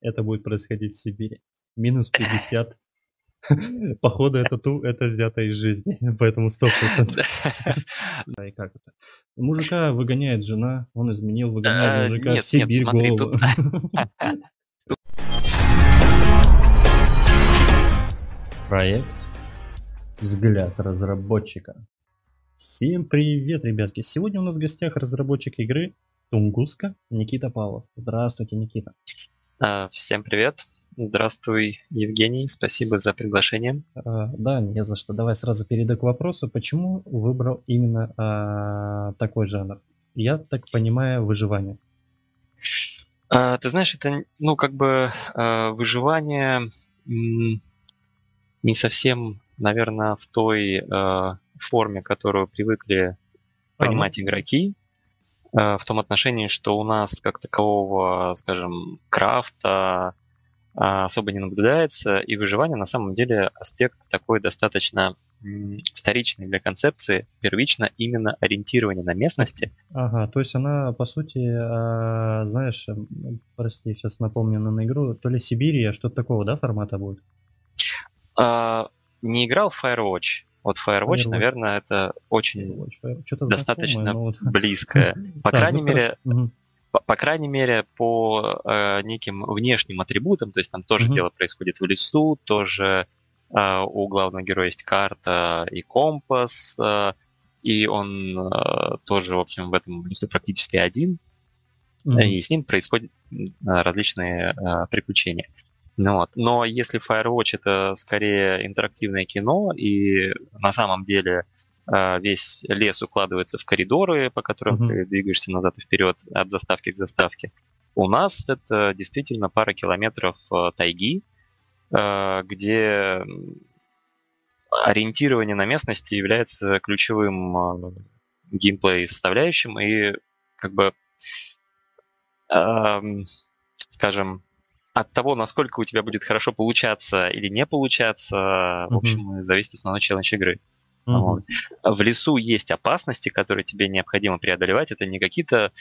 это будет происходить в Сибири. Минус 50. Походу, это ту, это взято из жизни, поэтому 100%. Да, и как это? Мужика выгоняет жена, он изменил, выгоняет мужика в Сибирь голову. Проект «Взгляд разработчика». Всем привет, ребятки! Сегодня у нас в гостях разработчик игры Тунгуска Никита Павлов. Здравствуйте, Никита. А, всем привет. Здравствуй, Евгений. Спасибо за приглашение. А, да, не за что. Давай сразу перейду к вопросу. Почему выбрал именно а, такой жанр? Я так понимаю, выживание. Ты знаешь, это, ну, как бы выживание не совсем, наверное, в той форме, которую привыкли понимать а, ну... игроки, в том отношении, что у нас как такового, скажем, крафта э, особо не наблюдается, и выживание на самом деле аспект такой достаточно вторичный для концепции, первично именно ориентирование на местности. Ага, то есть она, по сути, э, знаешь, прости, сейчас напомню на игру, то ли Сибирия, что-то такого, да, формата будет? А, не играл в Firewatch. Вот Firewatch, Firewatch. наверное, это очень Firewatch. достаточно знакомое, вот... близкое. По крайней мере, по, по крайней мере, по э, неким внешним атрибутам, то есть там тоже дело происходит в лесу, тоже э, у главного героя есть карта и компас, э, и он э, тоже, в общем, в этом лесу практически один, mm-hmm. и с ним происходят различные э, приключения. Ну, вот. Но если Firewatch это скорее интерактивное кино, и на самом деле э, весь лес укладывается в коридоры, по которым mm-hmm. ты двигаешься назад и вперед от заставки к заставке, у нас это действительно пара километров э, тайги, э, где ориентирование на местности является ключевым геймплей составляющим и как бы, эм, скажем, от того, насколько у тебя будет хорошо получаться или не получаться, mm-hmm. в общем, зависит основной челлендж игры. Mm-hmm. Вот. В лесу есть опасности, которые тебе необходимо преодолевать. Это не какие-то,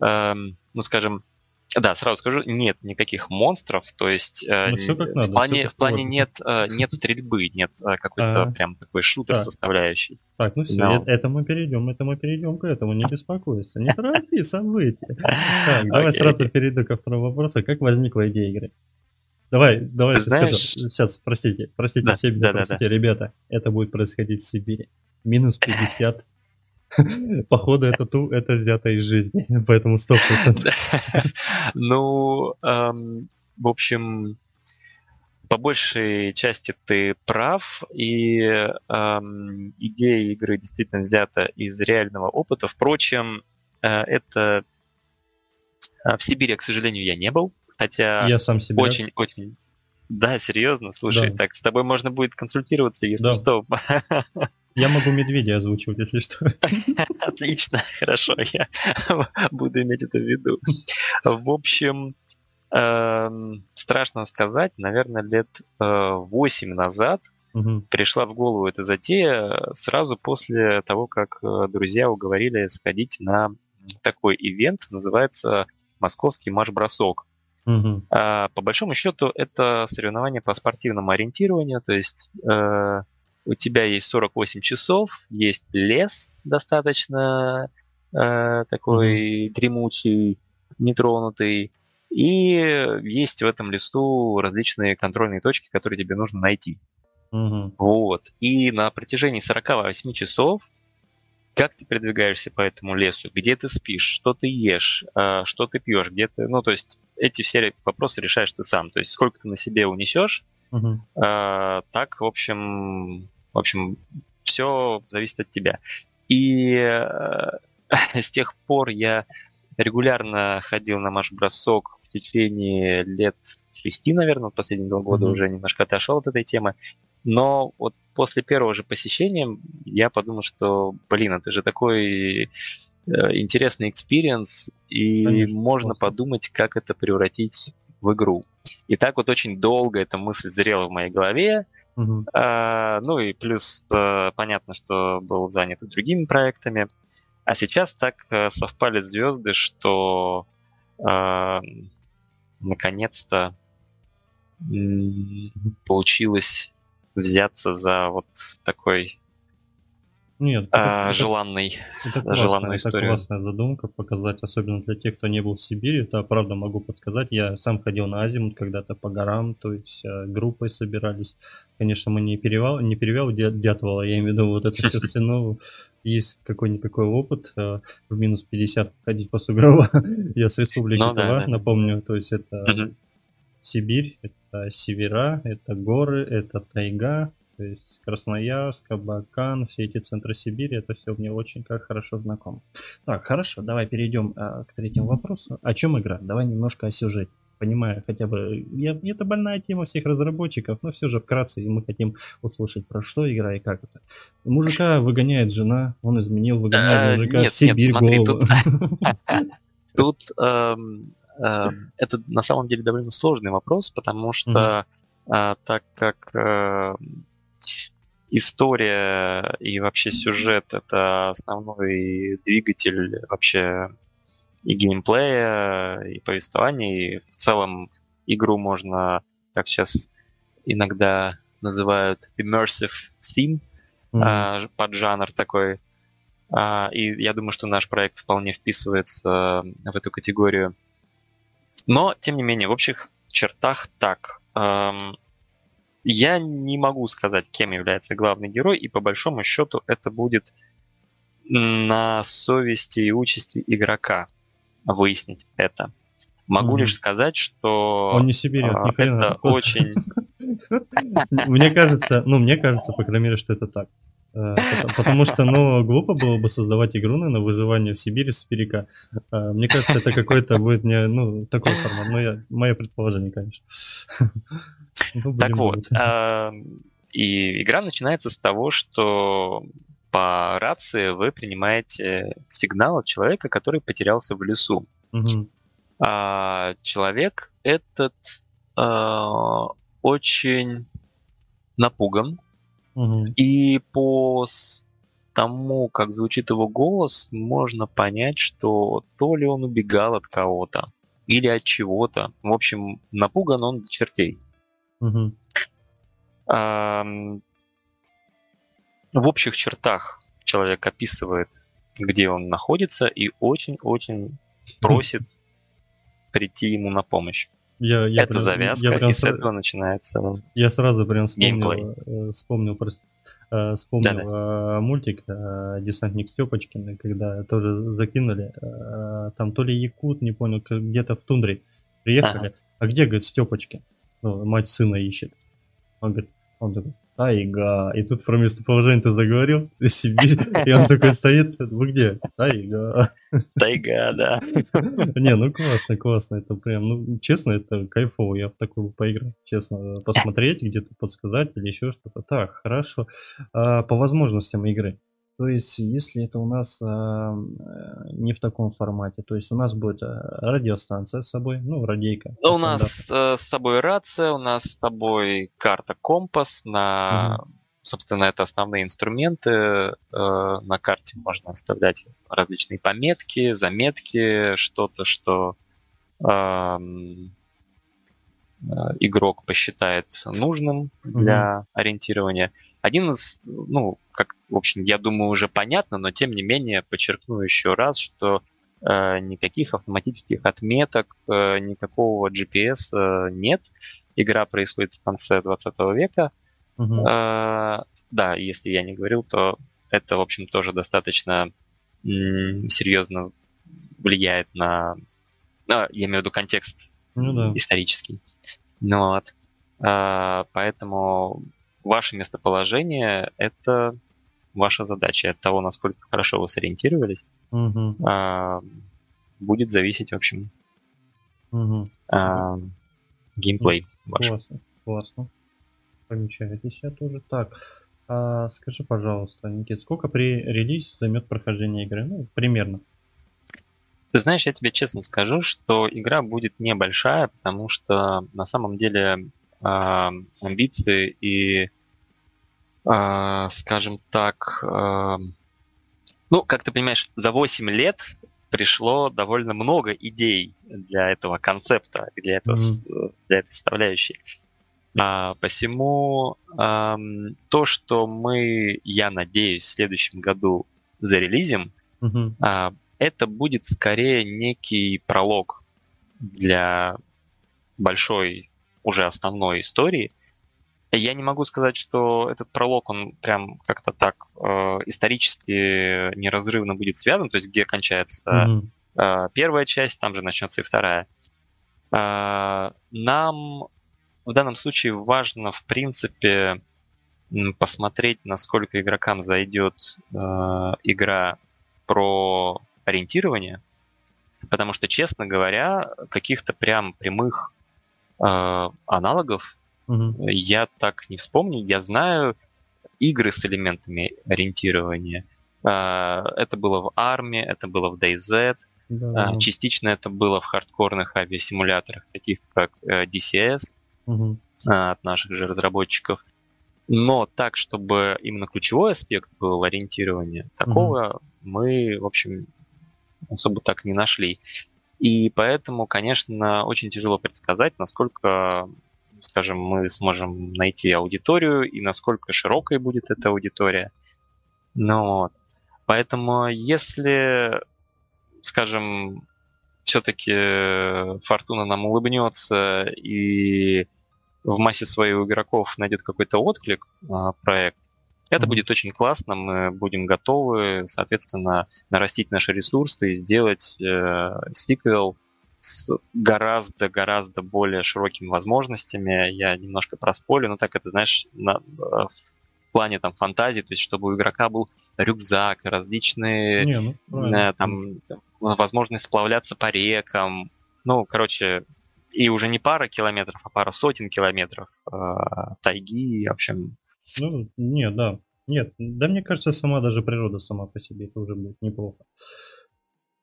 эм, ну, скажем, да, сразу скажу, нет никаких монстров, то есть э, ну, в надо, плане, в плане нет, э, нет стрельбы, нет э, какой-то а, прям такой шутер так. составляющей. Так, ну все, Но... это мы перейдем, это мы перейдем к этому, не беспокойся, не торопи события. Так, давай сразу перейду ко второму вопросу, как возникла идея игры? Давай, давай скажу. Сейчас, простите, простите, все меня простите, ребята, это будет происходить в Сибири. Минус 50 Походу, это ту, это взято из жизни, поэтому 100%. Ну, в общем, по большей части ты прав, и идея игры действительно взята из реального опыта. Впрочем, э, это э, в Сибири, к сожалению, я не был, хотя я сам себе очень, очень да, серьезно, слушай, да. так с тобой можно будет консультироваться, если да. что. Я могу медведя озвучивать, если что. Отлично, хорошо, я буду иметь это в виду. В общем, эм, страшно сказать, наверное, лет э, 8 назад угу. пришла в голову эта затея сразу после того, как э, друзья уговорили сходить на такой ивент, называется «Московский марш-бросок». Угу. По большому счету, это соревнование по спортивному ориентированию, то есть э, у тебя есть 48 часов, есть лес достаточно э, такой mm-hmm. дремучий, нетронутый, и есть в этом лесу различные контрольные точки, которые тебе нужно найти. Mm-hmm. Вот. И на протяжении 48 часов как ты передвигаешься по этому лесу, где ты спишь, что ты ешь, э, что ты пьешь, где ты, ну, то есть эти все вопросы решаешь ты сам, то есть сколько ты на себе унесешь, uh-huh. так, в общем, в общем, все зависит от тебя. И э, с тех пор я регулярно ходил на марш-бросок в течение лет шести, наверное, последние два года mm-hmm. уже немножко отошел от этой темы. Но вот после первого же посещения я подумал, что, блин, это же такой э, интересный experience, и Конечно, можно подумать, как это превратить в игру. И так вот очень долго эта мысль зрела в моей голове. Угу. А, ну и плюс а, понятно, что был занят другими проектами. А сейчас так а, совпали звезды, что а, наконец-то получилось взяться за вот такой нет, а, это, желанный, это классно, желанную это историю. классная задумка показать, особенно для тех, кто не был в Сибири. Это правда могу подсказать. Я сам ходил на Азимут когда-то по горам, то есть э, группой собирались. Конечно, мы не перевал, не перевел Дятвола, я имею в виду вот это все стену. Есть какой-никакой опыт э, в минус 50 ходить по сугробу. я с республики ну, да, да. напомню, то есть это. Сибирь, это севера, это горы, это тайга, то есть Красноярск, Абакан, все эти центры Сибири, это все мне очень как хорошо знакомо. Так, хорошо, давай перейдем а, к третьему вопросу. О чем игра? Давай немножко о сюжете. Понимаю, хотя бы, я, это больная тема всех разработчиков, но все же вкратце и мы хотим услышать, про что игра и как это. Мужика выгоняет жена, он изменил, выгоняет мужика нет, в Сибирь нет, смотри, голову. Тут, эм, эм, это на самом деле довольно сложный вопрос, потому что а, так как э, история и вообще сюжет это основной двигатель вообще и геймплея, и повествования, и в целом игру можно, как сейчас иногда называют, immersive theme, mm-hmm. под жанр такой. А, и я думаю, что наш проект вполне вписывается в эту категорию. Но, тем не менее, в общих чертах так. Я не могу сказать, кем является главный герой, и по большому счету это будет на совести и участи игрока выяснить это. Могу mm-hmm. лишь сказать, что он не сибиряк, а, это очень. Мне кажется, ну мне кажется, по крайней мере, что это так. Э, потому что, ну, глупо было бы создавать игру на выживание в Сибири с перека. Э, мне кажется, это какой-то будет не, ну, такой формат. Но я, мое предположение, конечно. Ну, так вот, а, и игра начинается с того, что по рации вы принимаете сигнал от человека, который потерялся в лесу. Угу. А человек этот а, очень напуган. Угу. И по тому, как звучит его голос, можно понять, что то ли он убегал от кого-то, или от чего-то. В общем, напуган он до чертей. Угу. А, в общих чертах человек описывает, где он находится, и очень-очень просит прийти ему на помощь. Я, я Это прям, завязка, я прям и с этого начинается Я сразу прям вспомнил, э, вспомнил э, вспомнил Да-да. мультик э, «Десантник Степочкин», когда тоже закинули, там то ли Якут, не понял, где-то в тундре приехали, ага. а где, говорит, Степочкин? ну, мать сына ищет. Он говорит, он такой, тайга. И тут про местоположение ты заговорил, Сибирь, и он такой стоит, вы где? Тайга. Тайга, да. Не, ну классно, классно, это прям, ну, честно, это кайфово, я в такую поиграю, честно, посмотреть, где-то подсказать или еще что-то. Так, хорошо. А, по возможностям игры. То есть, если это у нас э, не в таком формате, то есть у нас будет э, радиостанция с собой, ну, радейка. Ну, у нас э, с собой рация, у нас с собой карта компас на, угу. собственно, это основные инструменты. Э, на карте можно оставлять различные пометки, заметки, что-то, что э, игрок посчитает нужным для угу. ориентирования. Один из, ну, как, в общем, я думаю, уже понятно, но тем не менее подчеркну еще раз, что э, никаких автоматических отметок, э, никакого GPS э, нет. Игра происходит в конце 20 века. Угу. Э, да, если я не говорил, то это, в общем, тоже достаточно м- серьезно влияет на... Ну, я имею в виду контекст ну, да. исторический. Ну, вот. Э, поэтому ваше местоположение — это ваша задача. От того, насколько хорошо вы сориентировались, угу. а, будет зависеть, в общем, угу. а, геймплей ну, ваш. Классно, классно. Помечайте себя тоже. Так, а, скажи, пожалуйста, Никит, сколько при релизе займет прохождение игры? Ну, примерно. Ты знаешь, я тебе честно скажу, что игра будет небольшая, потому что на самом деле э, амбиции и э, скажем так, э, ну, как ты понимаешь, за 8 лет пришло довольно много идей для этого концепта, для, этого, mm-hmm. для этой составляющей. А, посему а, то, что мы, я надеюсь, в следующем году зарелизим, mm-hmm. а, это будет скорее некий пролог для большой уже основной истории. Я не могу сказать, что этот пролог, он прям как-то так э, исторически неразрывно будет связан, то есть где кончается mm-hmm. э, первая часть, там же начнется и вторая. Э, нам в данном случае важно, в принципе, посмотреть, насколько игрокам зайдет э, игра про ориентирование, потому что, честно говоря, каких-то прям прямых аналогов угу. я так не вспомню. Я знаю игры с элементами ориентирования. Э, это было в армии, это было в DayZ, да. э, частично это было в хардкорных авиасимуляторах, таких как DCS угу. э, от наших же разработчиков. Но так, чтобы именно ключевой аспект был ориентирования, такого угу. мы, в общем, особо так не нашли. И поэтому, конечно, очень тяжело предсказать, насколько, скажем, мы сможем найти аудиторию и насколько широкой будет эта аудитория. Но поэтому, если, скажем, все-таки Фортуна нам улыбнется и в массе своих игроков найдет какой-то отклик а, проект, это будет очень классно, мы будем готовы, соответственно, нарастить наши ресурсы и сделать э, сиквел с гораздо-гораздо более широкими возможностями. Я немножко просполю, но так это, знаешь, на, в плане там фантазии, то есть чтобы у игрока был рюкзак, различные Не, ну, э, там возможность сплавляться по рекам. Ну, короче, и уже не пара километров, а пара сотен километров э, тайги, в общем, ну, нет, да. Нет, да мне кажется, сама даже природа сама по себе это уже будет неплохо.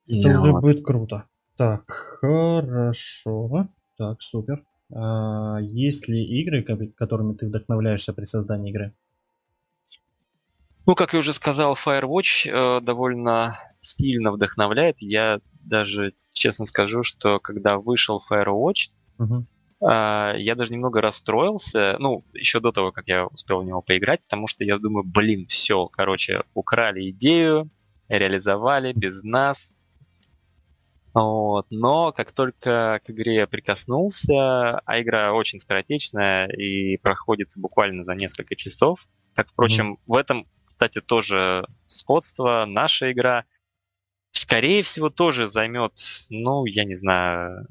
Это yeah, уже будет круто. Так, хорошо. Так, супер. А, есть ли игры, которыми ты вдохновляешься при создании игры? Ну, как я уже сказал, Firewatch э, довольно сильно вдохновляет. Я даже честно скажу, что когда вышел Firewatch, угу. А, я даже немного расстроился, ну, еще до того, как я успел в него поиграть, потому что я думаю, блин, все, короче, украли идею, реализовали без нас. Вот. Но как только к игре прикоснулся, а игра очень скоротечная и проходится буквально за несколько часов, как, впрочем, mm-hmm. в этом, кстати, тоже сходство. Наша игра, скорее всего, тоже займет, ну, я не знаю,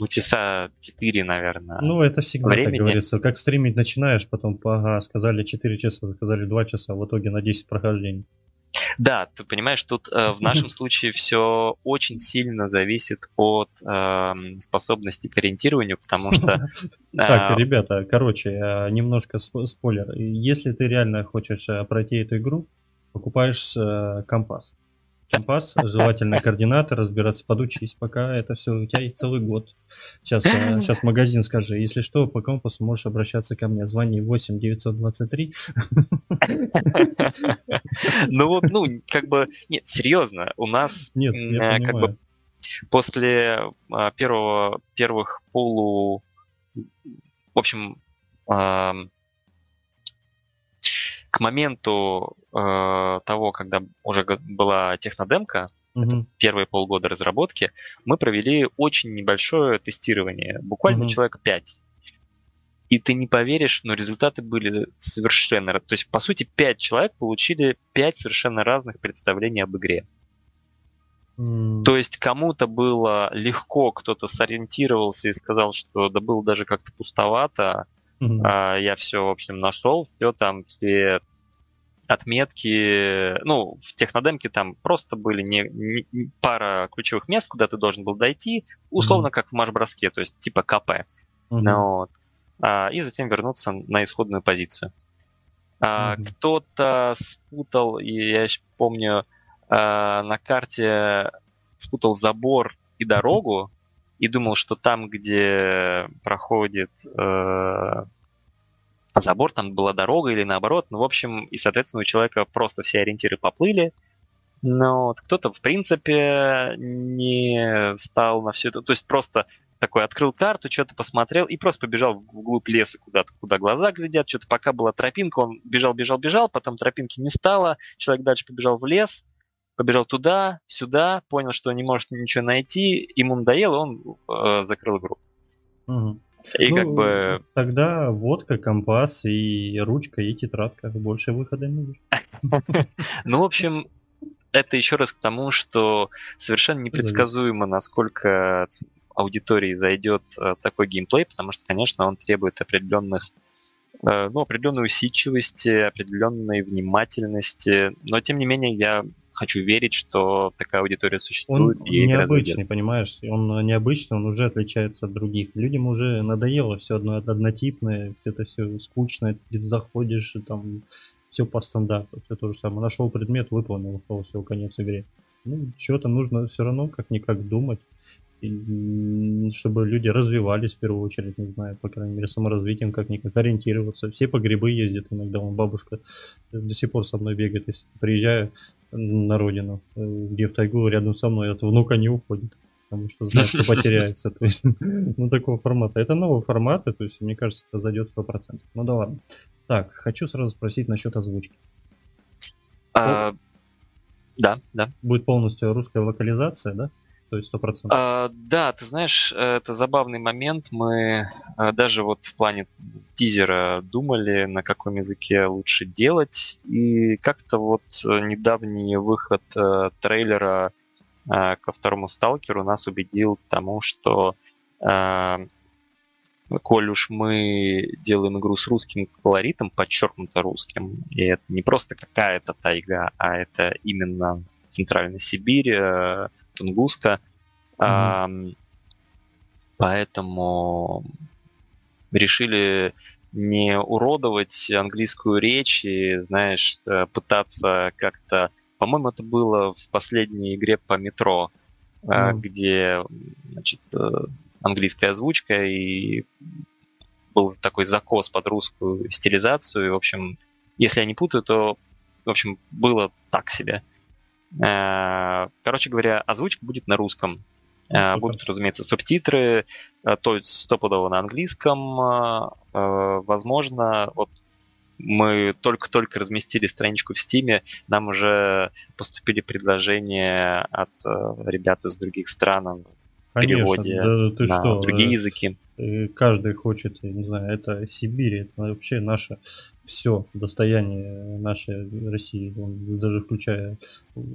ну, часа 4, наверное. Ну, это всегда времени. так говорится. Как стримить начинаешь, потом, ага, сказали 4 часа, сказали 2 часа, в итоге на 10 прохождений. Да, ты понимаешь, тут э, в нашем случае все очень сильно зависит от э, способности к ориентированию, потому что... Так, э, ребята, короче, э, немножко спойлер. Если ты реально хочешь э, пройти эту игру, покупаешь компас компас, желательно координаты, разбираться, подучись, пока это все у тебя есть целый год. Сейчас, сейчас магазин скажи, если что, по компасу можешь обращаться ко мне, звони 8 923. Ну вот, ну, как бы, нет, серьезно, у нас нет, как бы после а, первого, первых полу, в общем, к моменту э, того, когда уже была технодемка, mm-hmm. первые полгода разработки, мы провели очень небольшое тестирование, буквально mm-hmm. человека 5. И ты не поверишь, но результаты были совершенно... То есть, по сути, 5 человек получили 5 совершенно разных представлений об игре. Mm. То есть кому-то было легко, кто-то сориентировался и сказал, что да было даже как-то пустовато, Mm-hmm. А, я все, в общем, нашел, все там, все отметки, ну, в технодемке там просто были не, не пара ключевых мест, куда ты должен был дойти, условно mm-hmm. как в марш-броске, то есть типа КП. Mm-hmm. Ну, вот. а, и затем вернуться на исходную позицию. А, mm-hmm. Кто-то спутал, и я еще помню, а, на карте спутал забор и дорогу, и думал, что там, где проходит э, забор, там была дорога или наоборот. Ну, в общем, и, соответственно, у человека просто все ориентиры поплыли. Но вот кто-то, в принципе, не стал на все это. То есть просто такой открыл карту, что-то посмотрел и просто побежал вглубь леса куда-то, куда глаза глядят. Что-то пока была тропинка, он бежал, бежал, бежал, потом тропинки не стало, человек дальше побежал в лес, побежал туда, сюда, понял, что не может ничего найти, ему надоело, он э, закрыл игру. Угу. И Ну, как бы Тогда водка, компас и ручка и тетрадка. Больше выхода не будет. Ну, в общем, это еще раз к тому, что совершенно непредсказуемо, насколько аудитории зайдет э, такой геймплей, потому что, конечно, он требует определенных э, ну, определенной усидчивости, определенной внимательности, но тем не менее я хочу верить, что такая аудитория Он существует и игра необычный, понимаешь? Он необычный, он уже отличается от других. Людям уже надоело все одно однотипное, все это все скучно, ты заходишь, и там все по стандарту, все то же самое. Нашел предмет, выполнил, все, конец игре. Ну, что-то нужно все равно как-никак думать, и, чтобы люди развивались в первую очередь, не знаю, по крайней мере, саморазвитием как-никак ориентироваться. Все по грибы ездят иногда, вон бабушка до сих пор со мной бегает, если приезжаю на родину, э, где в тайгу рядом со мной от внука не уходит, потому что знает, что потеряется. То есть, ну, такого формата. Это новый формат, и, то есть, мне кажется, это зайдет 100%. Ну да ладно. Так, хочу сразу спросить насчет озвучки. А, да, да. Будет полностью русская локализация, да? То есть 100%. А, да, ты знаешь, это забавный момент. Мы а, даже вот в плане тизера думали, на каком языке лучше делать. И как-то вот э, недавний выход э, трейлера э, ко второму сталкеру нас убедил к тому, что э, коль уж мы делаем игру с русским колоритом, подчеркнуто русским, и это не просто какая-то тайга, а это именно Центральная Сибирь, э, Тунгуска. Ам, поэтому решили не уродовать английскую речь и, знаешь, э, пытаться как-то... По-моему, это было в последней игре по метро, Мгм. где значит, э, английская озвучка и был такой закос под русскую стилизацию. И, в общем, если я не путаю, то, в общем, было так себе. Э, Короче говоря, озвучка будет на русском. Э, Супер. Будут, разумеется, субтитры, э, то есть стопудово на английском. Возможно, вот мы только-только разместили страничку в Стиме, нам уже поступили предложения от ребят из других стран в Конечно, переводе да ты на что, другие языки. Каждый хочет, не знаю, это Сибирь, это вообще наше все достояние нашей России, Он даже включая,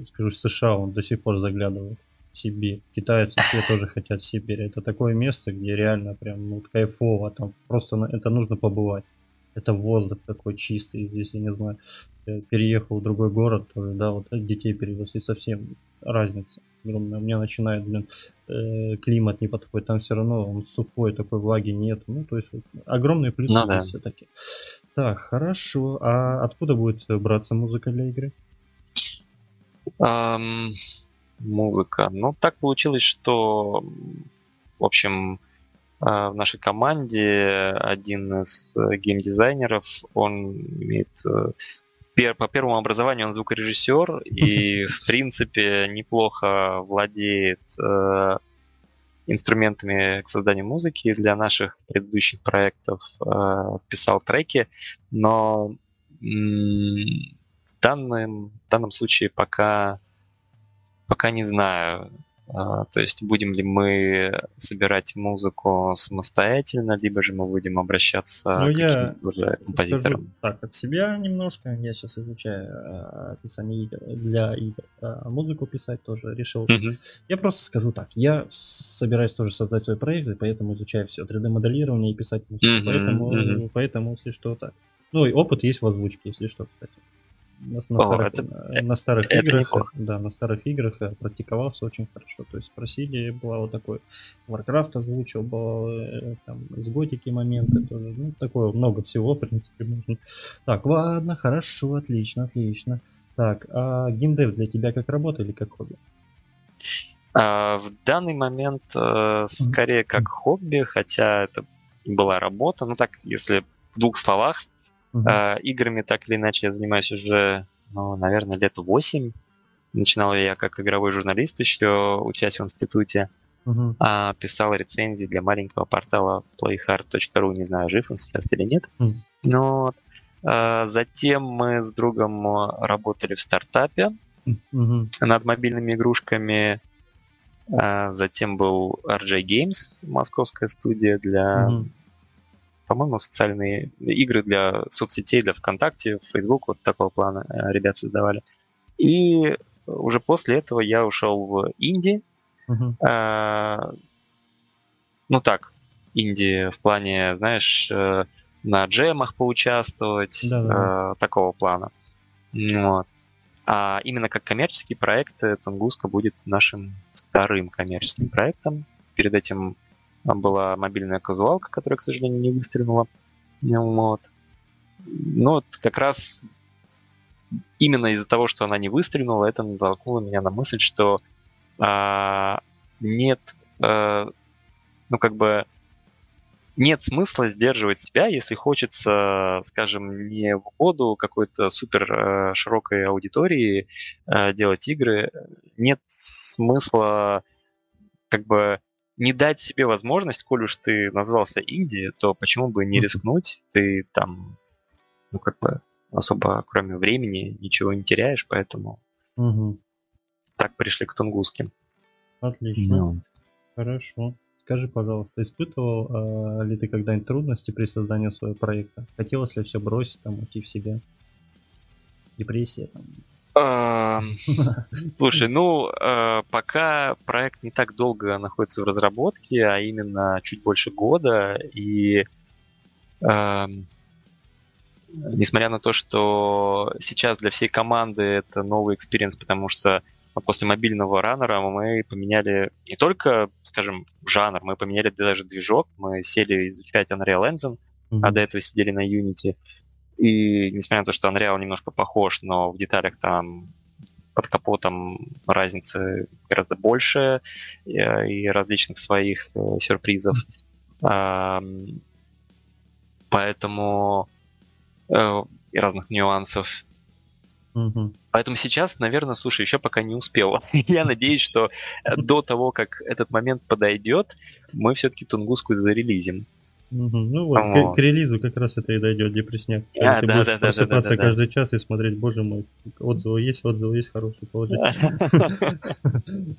скажу, США, он до сих пор заглядывает в Сибирь. Китайцы все тоже хотят Сибирь. Это такое место, где реально прям ну, кайфово, там просто на- это нужно побывать. Это воздух такой чистый, здесь, я не знаю, переехал в другой город, тоже, да, вот детей перевез, и совсем разница огромная. У меня начинает, блин, э, климат не подходит, там все равно он сухой, такой влаги нет. Ну, то есть вот, огромные плюсы Ну да. все-таки. Так, хорошо. А откуда будет браться музыка для игры? Ам, музыка. Ну, так получилось, что, в общем, а, в нашей команде один из э, геймдизайнеров, он имеет э, по первому образованию он звукорежиссер и, в принципе, неплохо владеет э, инструментами к созданию музыки для наших предыдущих проектов, э, писал треки, но в данном, в данном случае пока, пока не знаю. А, То есть будем ли мы собирать музыку самостоятельно, либо же мы будем обращаться Ну, к я уже композиторам. Так, от себя немножко. Я сейчас изучаю э, описание игр для игр. А музыку писать тоже решил. Мгм. Я просто скажу так. Я собираюсь тоже создать свой проект, и поэтому изучаю все 3D-моделирование и писать музыку. Мгм, Поэтому, мгм. поэтому, если что, так. Ну и опыт есть в озвучке, если что, кстати. На, на О, старых, это- на старых это играх, неплохо. да, на старых играх я практиковался очень хорошо. То есть спросили, была вот такой Warcraft озвучил, был э, там из готики моменты тоже. Ну, такое много всего, в принципе, можно. Так, ладно, хорошо, отлично, отлично. Так, а геймдев для тебя как работа или как хобби? А, В данный момент э, скорее как хобби, хотя это была работа. Ну так, если в двух словах, А, играми так или иначе я занимаюсь уже, ну, наверное, лет 8. начинал я как игровой журналист еще, учась в институте. Uh-huh. А, писал рецензии для маленького портала playhard.ru. Не знаю, жив он сейчас или нет. Uh-huh. Но а, затем мы с другом работали в стартапе uh-huh. над мобильными игрушками. А, затем был RJ Games, московская студия для, uh-huh. По-моему, социальные игры для соцсетей, для ВКонтакте, Facebook, вот такого плана э, ребят создавали. И уже после этого я ушел в инди. Uh-huh. А, ну так, инди в плане, знаешь, э, на джемах поучаствовать, э, такого плана. Вот. А именно как коммерческий проект Тунгуска будет нашим вторым коммерческим проектом. Перед этим была мобильная казуалка, которая, к сожалению, не выстрелила. Вот. Ну вот как раз именно из-за того, что она не выстрелила, это натолкнуло меня на мысль, что а, нет, а, ну как бы нет смысла сдерживать себя, если хочется, скажем, не в угоду какой-то супер э, широкой аудитории э, делать игры. Нет смысла как бы не дать себе возможность, коль уж ты назвался Индией, то почему бы не рискнуть? Ты там, ну как бы особо кроме времени ничего не теряешь, поэтому угу. так пришли к Тунгуске. Отлично. Ну. Хорошо. Скажи, пожалуйста, испытывал э, ли ты когда-нибудь трудности при создании своего проекта? Хотелось ли все бросить, там, уйти в себя? Депрессия там? Слушай, ну, э, пока проект не так долго находится в разработке, а именно чуть больше года, и несмотря на то, что сейчас для всей команды это новый experience, потому что после мобильного раннера мы поменяли не только, скажем, жанр, мы поменяли даже движок, мы сели изучать Unreal Engine, mm-hmm. а до этого сидели на Unity. И несмотря на то, что Unreal немножко похож, но в деталях там под капотом разницы гораздо больше и, и различных своих э, сюрпризов. Поэтому э, и разных нюансов. Угу. Поэтому сейчас, наверное, слушай, еще пока не успел. Я надеюсь, что э, до того, как этот момент подойдет, мы все-таки Тунгуску зарелизим. Угу. Ну вот, к, к релизу как раз это и дойдет, депресняк. А, ты да, будешь да, просыпаться да, да, каждый да. час и смотреть, боже мой, отзывы есть, отзывы есть, хорошие, положительные.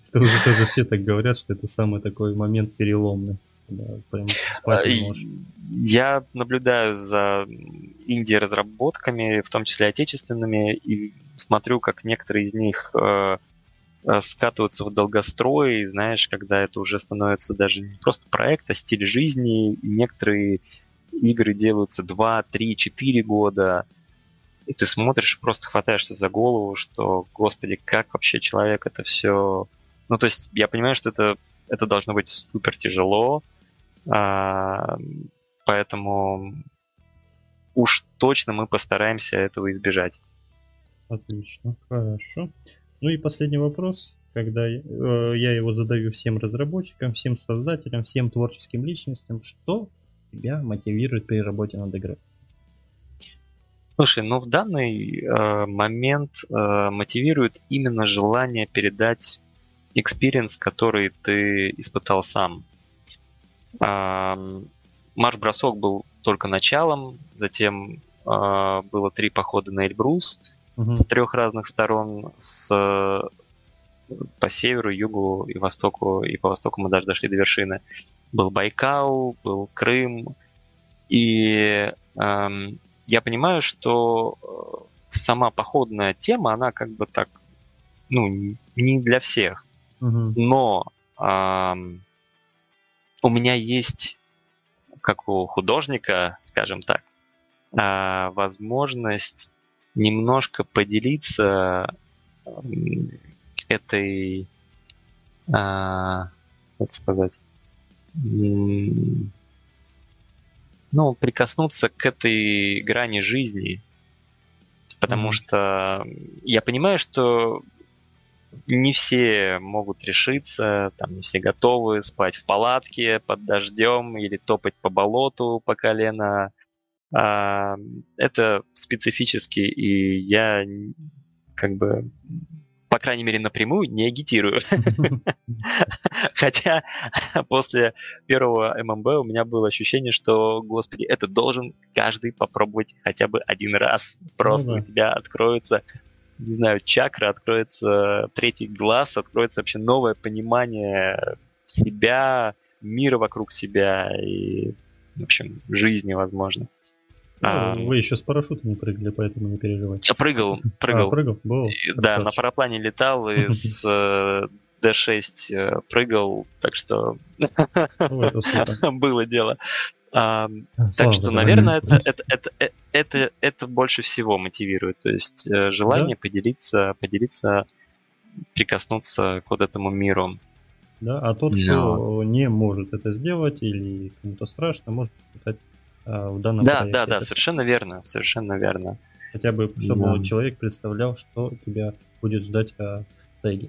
Это уже тоже все так говорят, что это самый такой момент переломный. Да, прям спать не можешь. Я наблюдаю за инди-разработками, в том числе отечественными, и смотрю, как некоторые из них э, скатываются в долгострой, знаешь, когда это уже становится даже не просто проект, а стиль жизни, и некоторые игры делаются 2, 3, 4 года, и ты смотришь, просто хватаешься за голову, что, господи, как вообще человек это все... Ну, то есть я понимаю, что это, это должно быть супер тяжело, а, поэтому уж точно мы постараемся этого избежать. Отлично, хорошо. Ну и последний вопрос, когда э, я его задаю всем разработчикам, всем создателям, всем творческим личностям, что тебя мотивирует при работе над игрой? Слушай, ну в данный э, момент э, мотивирует именно желание передать experience, который ты испытал сам. Марш-бросок был только началом, затем а, было три похода на Эльбрус угу. с трех разных сторон, с по северу, югу и востоку, и по востоку мы даже дошли до вершины. Был Байкал, был Крым, и эм, я понимаю, что э, сама походная тема, она как бы так, ну, не для всех. Угу. Но эм, у меня есть, как у художника, скажем так, а, возможность немножко поделиться этой, а, как сказать, ну, прикоснуться к этой грани жизни. Потому mm-hmm. что я понимаю, что не все могут решиться, там не все готовы спать в палатке под дождем или топать по болоту по колено. Это специфически, и я как бы по крайней мере, напрямую не агитирую. Хотя после первого ММБ у меня было ощущение, что, господи, это должен каждый попробовать хотя бы один раз. Просто у тебя откроется не знаю, чакра, откроется третий глаз, откроется вообще новое понимание себя, мира вокруг себя и, в общем, жизни, возможно. Ну, а, вы еще с парашютом не прыгали, поэтому не переживайте. Я прыгал, прыгал. А, прыгал? Был, да, на параплане летал и с э, D6 э, прыгал, так что было дело. А, так что, наверное, это, это, это, э, это, это больше всего мотивирует. То есть желание поделиться, поделиться, прикоснуться к вот этому миру. Да, а тот, кто не может это сделать или кому-то страшно, может пытать а, в данном Да, проекте. да, да, совершенно верно, совершенно верно. Хотя бы, чтобы да. человек представлял, что тебя будет ждать а, в тайге.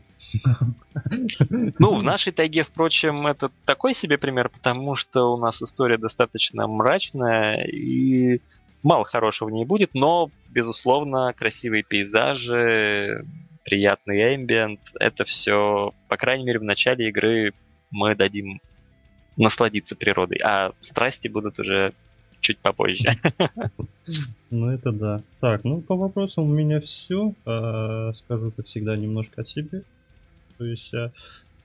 Ну, в нашей тайге, впрочем, это такой себе пример, потому что у нас история достаточно мрачная и мало хорошего в ней будет, но, безусловно, красивые пейзажи, приятный эмбиент, это все, по крайней мере, в начале игры мы дадим насладиться природой, а страсти будут уже чуть попозже. Ну, это да. Так, ну, по вопросам у меня все. А, скажу, как всегда, немножко о себе. То есть, а,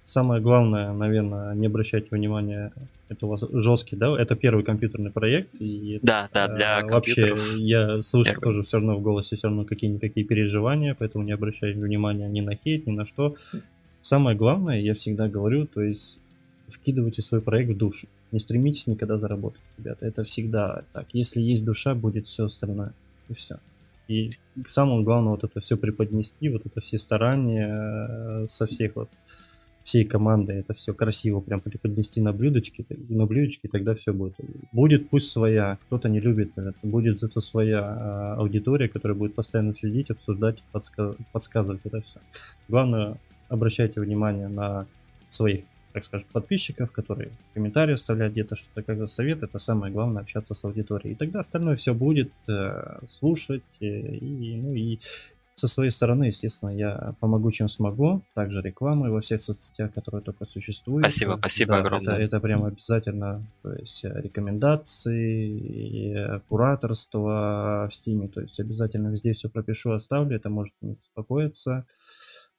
самое главное, наверное, не обращайте внимания, это у вас жесткий, да? Это первый компьютерный проект. И да, да, для а, Вообще, я слышу первый. тоже все равно в голосе все равно какие-никакие переживания, поэтому не обращайте внимания ни на хейт, ни на что. Самое главное, я всегда говорю, то есть вкидывайте свой проект в душу. Не стремитесь никогда заработать, ребята. Это всегда так. Если есть душа, будет все остальное. И все. И самое главное вот это все преподнести, вот это все старания э, со всех вот всей команды, это все красиво прям преподнести на блюдечке, на блюдечке, тогда все будет. Будет пусть своя, кто-то не любит это, будет зато своя а, аудитория, которая будет постоянно следить, обсуждать, подска- подсказывать это все. Главное, обращайте внимание на своих так скажем, подписчиков, которые комментарии оставляют где-то что-то, как совет, это самое главное, общаться с аудиторией. И тогда остальное все будет э, слушать, э, и, ну и со своей стороны, естественно, я помогу, чем смогу. Также рекламы во всех соцсетях, которые только существуют. Спасибо, спасибо да, огромное. Это, это прям обязательно. То есть э, рекомендации, э, кураторство в Стиме. То есть обязательно везде все пропишу, оставлю. Это может не беспокоиться.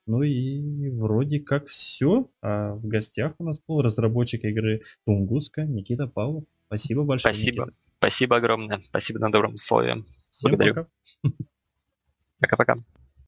Ну и вроде как все. А в гостях у нас был разработчик игры Тунгуска Никита Павлов. Спасибо большое. Спасибо. Никита. Спасибо огромное. Спасибо на добром слове. Всем Благодарю. Пока-пока.